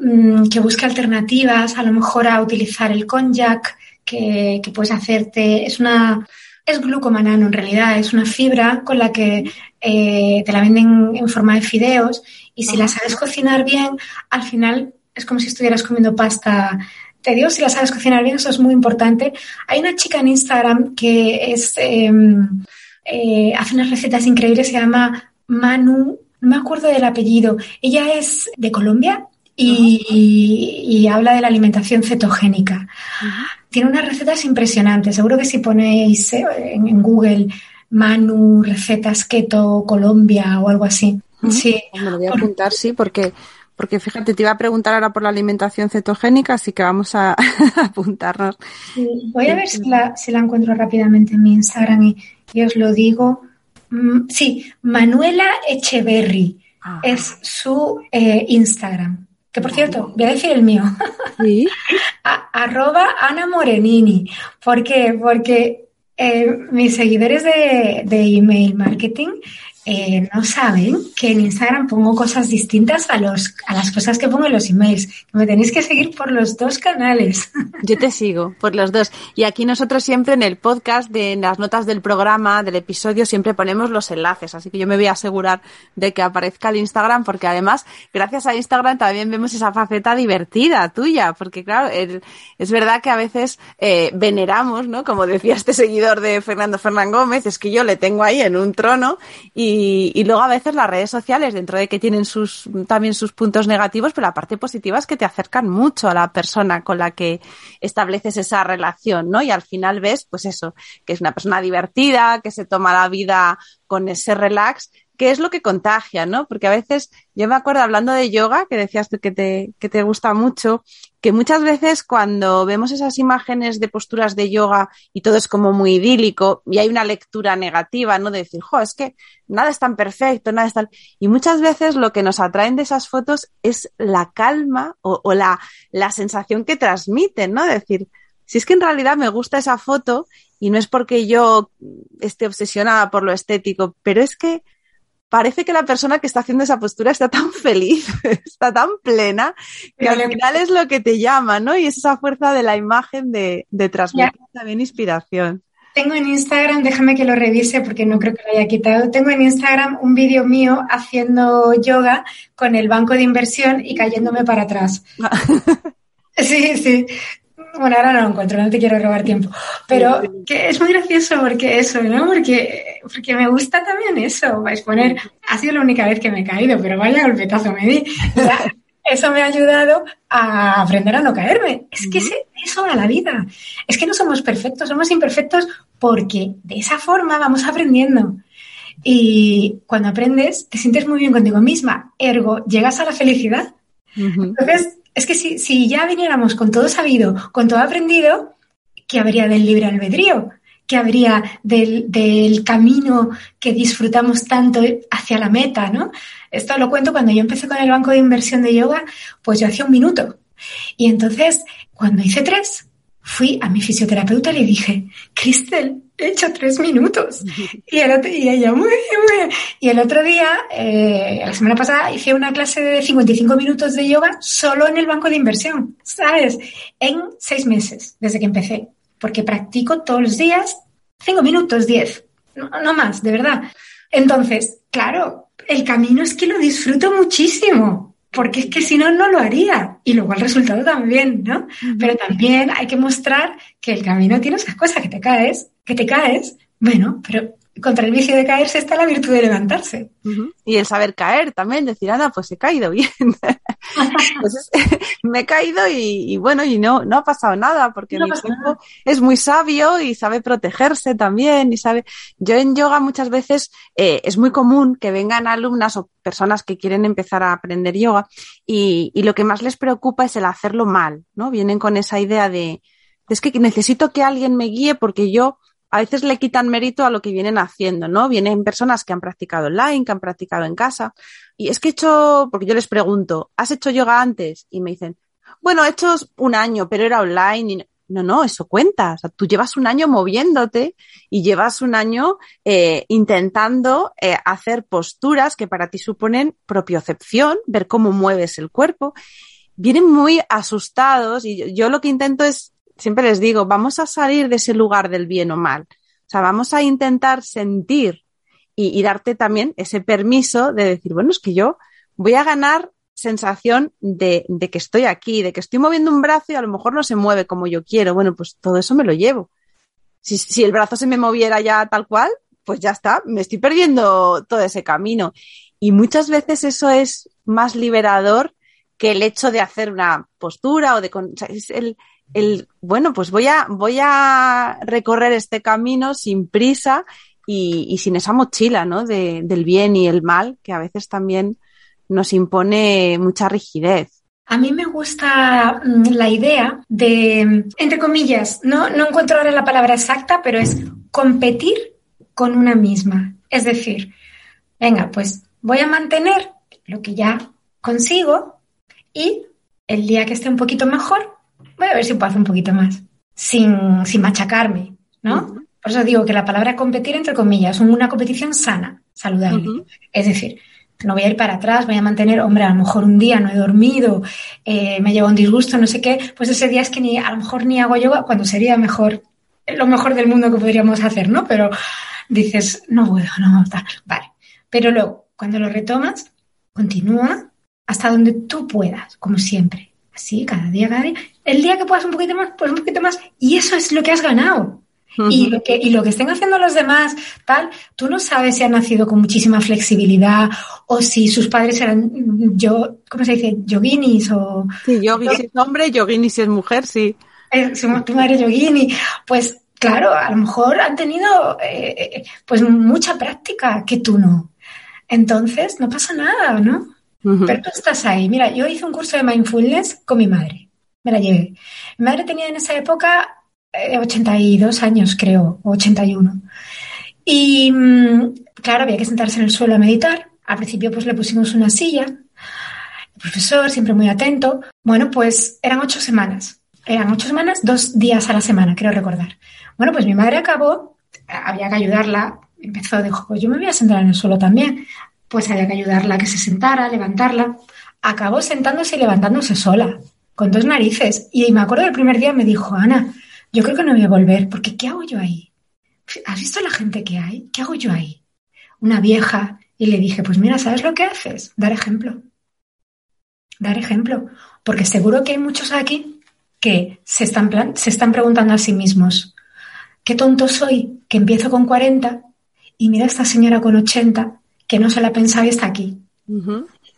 Mm, que busque alternativas, a lo mejor a utilizar el konjac, que, puedes hacerte, es una, es glucomanano en realidad, es una fibra con la que eh, te la venden en forma de fideos y si la sabes cocinar bien, al final es como si estuvieras comiendo pasta. Te digo, si la sabes cocinar bien, eso es muy importante. Hay una chica en Instagram que es, em, eh, hace unas recetas increíbles, se llama Manu, no me acuerdo del apellido. Ella es de Colombia y, habla de la alimentación cetogénica. Tiene unas recetas impresionantes. Seguro que si ponéis eh, en, Google Manu, recetas keto, Colombia o algo así. Sí. Me lo voy a apuntar, sí, porque, porque fíjate, te iba a preguntar ahora por la alimentación cetogénica, así que vamos a *laughs* apuntarnos. voy a ver si la, si la encuentro rápidamente en mi Instagram y, os lo digo. Mm, sí, Manuela Echeverry es su eh, Instagram. Que por cierto, voy a decir el mío. *laughs* ¿Sí? arroba Ana Morenini. ¿Por qué? Porque eh, mis seguidores de, email marketing eh, no saben que en Instagram pongo cosas distintas a, los, a las cosas que pongo en los emails. Me tenéis que seguir por los dos canales. *laughs* Yo te sigo por los dos. Y aquí nosotros siempre en el podcast, de, en las notas del programa, del episodio, siempre ponemos los enlaces. Así que yo me voy a asegurar de que aparezca el Instagram, porque además, gracias a Instagram también vemos esa faceta divertida tuya. Porque claro, es verdad que a veces eh, veneramos, ¿no? Como decía este seguidor de Fernando Fernán Gómez, es que yo le tengo ahí en un trono y y, luego a veces las redes sociales, dentro de que tienen sus, también sus puntos negativos, pero la parte positiva es que te acercan mucho a la persona con la que estableces esa relación, ¿no? Y al final ves, pues eso, que es una persona divertida, que se toma la vida con ese relax qué es lo que contagia, ¿no? Porque a veces, yo me acuerdo hablando de yoga, que decías tú que te, que te gusta mucho, que muchas veces cuando vemos esas imágenes de posturas de yoga y todo es como muy idílico y hay una lectura negativa, ¿no? De decir, jo, es que nada es tan perfecto, nada es tan... Y muchas veces lo que nos atraen de esas fotos es la calma o, la, la sensación que transmiten, ¿no? De decir, si es que en realidad me gusta esa foto y no es porque yo esté obsesionada por lo estético, pero es que parece que la persona que está haciendo esa postura está tan feliz, *laughs* está tan plena, que al final es lo que te llama, ¿no? Y es esa fuerza de la imagen de, de transmitir también inspiración. Tengo en Instagram, déjame que lo revise porque no creo que lo haya quitado. Tengo en Instagram un vídeo mío haciendo yoga con el banco de inversión y cayéndome para atrás. *laughs* Sí, sí. Bueno, ahora no lo encuentro, no te quiero robar tiempo. Pero que es muy gracioso porque eso, ¿no? Porque, porque me gusta también eso. Vais a poner, ha sido la única vez que me he caído, pero vaya golpetazo me di. *laughs* eso me ha ayudado a aprender a no caerme. Es que eso va la vida. Es que no somos perfectos, somos imperfectos porque de esa forma vamos aprendiendo. Y cuando aprendes, te sientes muy bien contigo misma. Ergo, llegas a la felicidad. Entonces, es que si, si ya viniéramos con todo sabido, con todo aprendido, ¿qué habría del libre albedrío? ¿Qué habría del, del, camino que disfrutamos tanto hacia la meta, ¿no? Esto lo cuento cuando yo empecé con el banco de inversión de yoga, pues yo hacía un minuto. Y entonces, cuando hice tres, fui a mi fisioterapeuta y le dije, Cristel, he hecho tres minutos. Y, el otro, y ella, muy Y el otro día, eh, la semana pasada, hice una clase de 55 minutos de yoga solo en el banco de inversión, ¿sabes? En seis meses, desde que empecé. Porque practico todos los días cinco minutos, diez. No más, de verdad. Entonces, claro, el camino es que lo disfruto muchísimo porque es que si no, no lo haría. Y luego el resultado también, ¿no? Pero también hay que mostrar que el camino tiene esas cosas, que te caes, que te caes, bueno, pero contra el vicio de caerse está la virtud de levantarse. Y el saber caer también, decir, anda, pues he caído bien. *laughs* pues *laughs* me he caído y, bueno, y no, no ha pasado nada, porque mi cuerpo es muy sabio y sabe protegerse también y sabe. Yo en yoga muchas veces eh, es muy común que vengan alumnas o personas que quieren empezar a aprender yoga y, y lo que más les preocupa es el hacerlo mal, ¿no? Vienen con esa idea de, es que necesito que alguien me guíe porque yo a veces le quitan mérito a lo que vienen haciendo, ¿no? Vienen personas que han practicado online, que han practicado en casa. Y es que he hecho, porque yo les pregunto, ¿has hecho yoga antes? Y me dicen, bueno, he hecho un año, pero era online. Y no, no, eso cuenta. O sea, tú llevas un año moviéndote y llevas un año eh, intentando eh, hacer posturas que para ti suponen propiocepción, ver cómo mueves el cuerpo. Vienen muy asustados y yo lo que intento es siempre les digo, vamos a salir de ese lugar del bien o mal. O sea, vamos a intentar sentir y, darte también ese permiso de decir, bueno, es que yo voy a ganar sensación de, de, que estoy aquí, de que estoy moviendo un brazo y a lo mejor no se mueve como yo quiero. Bueno, pues todo eso me lo llevo. Si, si el brazo se me moviera ya tal cual, pues ya está, me estoy perdiendo todo ese camino. Y muchas veces eso es más liberador que el hecho de hacer una postura o de... el, bueno, pues voy a, recorrer este camino sin prisa y, sin esa mochila, ¿no? De, del bien y el mal, que a veces también nos impone mucha rigidez. A mí me gusta mm, la idea de, entre comillas, no, no encuentro ahora la palabra exacta, pero es competir con una misma. Es decir, venga, pues voy a mantener lo que ya consigo y el día que esté un poquito mejor, voy a ver si puedo hacer un poquito más, sin, sin machacarme, ¿no? Por eso digo que la palabra competir, entre comillas, es una competición sana, saludable. Es decir, no voy a ir para atrás, voy a mantener, hombre, a lo mejor un día no he dormido, eh, me lleva un disgusto, no sé qué, pues ese día es que ni, a lo mejor ni hago yoga cuando sería mejor, lo mejor del mundo que podríamos hacer, ¿no? Pero dices, no puedo, no, tal, vale. Pero luego, cuando lo retomas, continúa hasta donde tú puedas, como siempre. Así, cada día, cada día. El día que puedas un poquito más, pues un poquito más. Y eso es lo que has ganado. y, lo que, y lo que estén haciendo los demás, tal, tú no sabes si han nacido con muchísima flexibilidad o si sus padres eran, yo, ¿cómo se dice? Yoginis o... Sí, yogi si es hombre, yogini si es mujer, sí. Eh, tu madre yogini. Pues claro, a lo mejor han tenido eh, eh, pues mucha práctica que tú no. Entonces, no pasa nada, ¿no? Pero tú estás ahí. Mira, yo hice un curso de mindfulness con mi madre. Me la llevé. Mi madre tenía en esa época 82 eh, años, creo, o 81. Y mm, claro, había que sentarse en el suelo a meditar. Al principio, pues le pusimos una silla. El profesor, siempre muy atento. Bueno, pues eran ocho semanas. Eran ocho semanas, dos días a la semana, creo recordar. Bueno, pues mi madre acabó, había que ayudarla. Empezó, dijo, pues yo me voy a sentar en el suelo también pues había que ayudarla a que se sentara, levantarla. Acabó sentándose y levantándose sola, con dos narices. Y me acuerdo del primer día me dijo, Ana, yo creo que no voy a volver, porque ¿qué hago yo ahí? ¿Has visto la gente que hay? ¿Qué hago yo ahí? Una vieja. Y le dije, pues mira, ¿sabes lo que haces? Dar ejemplo. Dar ejemplo. Porque seguro que hay muchos aquí que se están, se están preguntando a sí mismos, ¿qué tonto soy que empiezo con 40 y mira a esta señora con 80 que no se la pensaba y está aquí.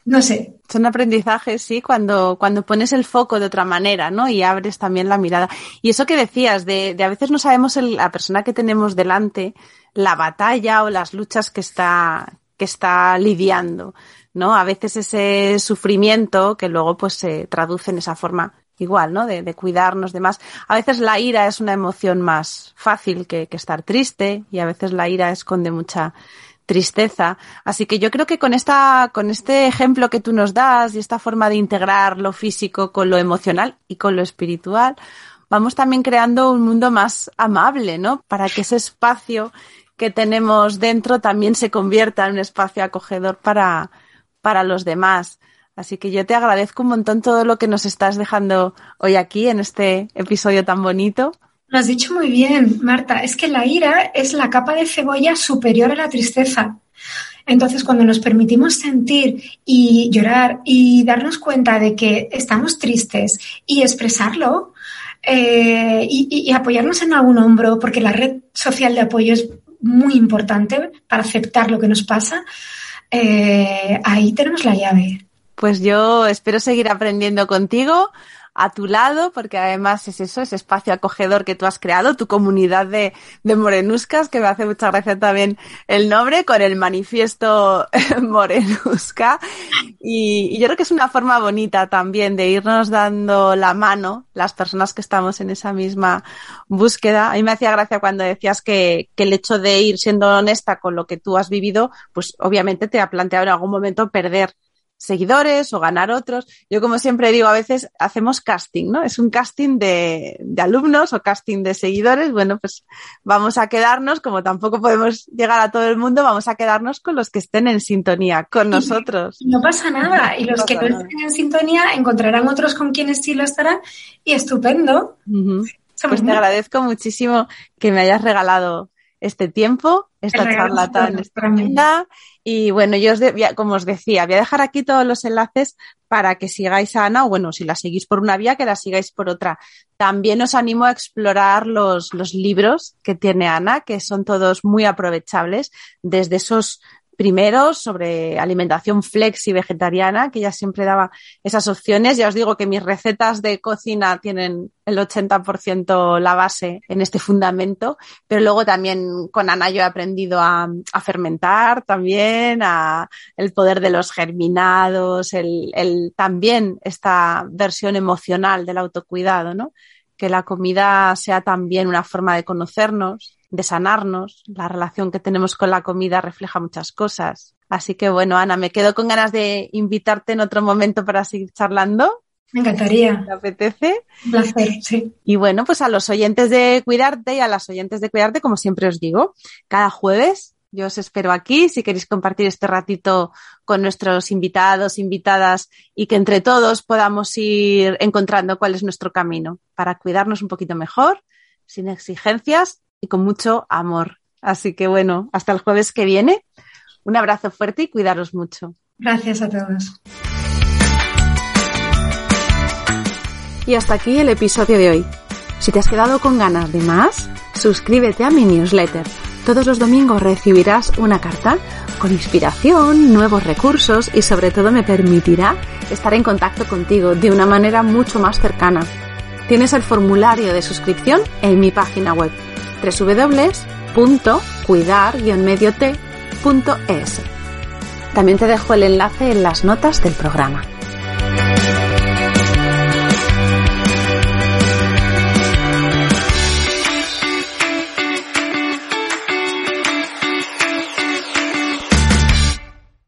No sé. Son aprendizajes, sí, cuando, cuando pones el foco de otra manera, ¿no? Y abres también la mirada. Y eso que decías, de, de a veces no sabemos la persona que tenemos delante, la batalla o las luchas que está, que está lidiando, ¿no? A veces ese sufrimiento que luego pues se traduce en esa forma igual, ¿no? De, de cuidarnos, demás. A veces la ira es una emoción más fácil que, que estar triste y a veces la ira esconde mucha tristeza. Así que yo creo que con esta, con este ejemplo que tú nos das y esta forma de integrar lo físico con lo emocional y con lo espiritual, vamos también creando un mundo más amable, ¿no? Para que ese espacio que tenemos dentro también se convierta en un espacio acogedor para, para los demás. Así que yo te agradezco un montón todo lo que nos estás dejando hoy aquí en este episodio tan bonito. Lo has dicho muy bien, Marta. Es que la ira es la capa de cebolla superior a la tristeza. Entonces, cuando nos permitimos sentir y llorar y darnos cuenta de que estamos tristes y expresarlo eh, y, apoyarnos en algún hombro, porque la red social de apoyo es muy importante para aceptar lo que nos pasa, eh, ahí tenemos la llave. Pues yo espero seguir aprendiendo contigo a tu lado, porque además es eso, ese espacio acogedor que tú has creado, tu comunidad de, de morenuscas, que me hace mucha gracia también el nombre, con el manifiesto *laughs* morenusca. Y, y, yo creo que es una forma bonita también de irnos dando la mano, las personas que estamos en esa misma búsqueda. A mí me hacía gracia cuando decías que, que el hecho de ir siendo honesta con lo que tú has vivido, pues obviamente te ha planteado en algún momento perder seguidores o ganar otros. Yo, como siempre digo, a veces hacemos casting, ¿no? Es un casting de, de, alumnos o casting de seguidores. Bueno, pues vamos a quedarnos, como tampoco podemos llegar a todo el mundo, vamos a quedarnos con los que estén en sintonía con nosotros. No pasa nada. Y los que no estén en sintonía encontrarán otros con quienes sí lo estarán y estupendo. Pues te agradezco muchísimo que me hayas regalado este tiempo, esta charla tan estupenda. Y bueno, yo os como os decía, voy a dejar aquí todos los enlaces para que sigáis a Ana, o bueno, si la seguís por una vía, que la sigáis por otra. También os animo a explorar los, los libros que tiene Ana, que son todos muy aprovechables, desde esos primero sobre alimentación flexi vegetariana, que ella siempre daba esas opciones. Ya os digo que mis recetas de cocina tienen el 80% la base en este fundamento, pero luego también con Ana yo he aprendido a, a fermentar también, a el poder de los germinados, el, el también esta versión emocional del autocuidado, ¿no? Que la comida sea también una forma de conocernos, de sanarnos. La relación que tenemos con la comida refleja muchas cosas. Así que bueno, Ana, me quedo con ganas de invitarte en otro momento para seguir charlando. Me encantaría. ¿Te apetece? Un placer, sí. Y bueno, pues a los oyentes de Cuidarte y a las oyentes de Cuidarte, como siempre os digo, cada jueves Yo os espero aquí si queréis compartir este ratito con nuestros invitados, invitadas y que entre todos podamos ir encontrando cuál es nuestro camino para cuidarnos un poquito mejor, sin exigencias y con mucho amor. Así que bueno, hasta el jueves que viene. Un abrazo fuerte y cuidaros mucho. Gracias a todos. Y hasta aquí el episodio de hoy. Si te has quedado con ganas de más, suscríbete a mi newsletter. Todos los domingos recibirás una carta con inspiración, nuevos recursos y sobre todo me permitirá estar en contacto contigo de una manera mucho más cercana. Tienes el formulario de suscripción en mi página web www.cuidar-mediote.es. También te dejo el enlace en las notas del programa.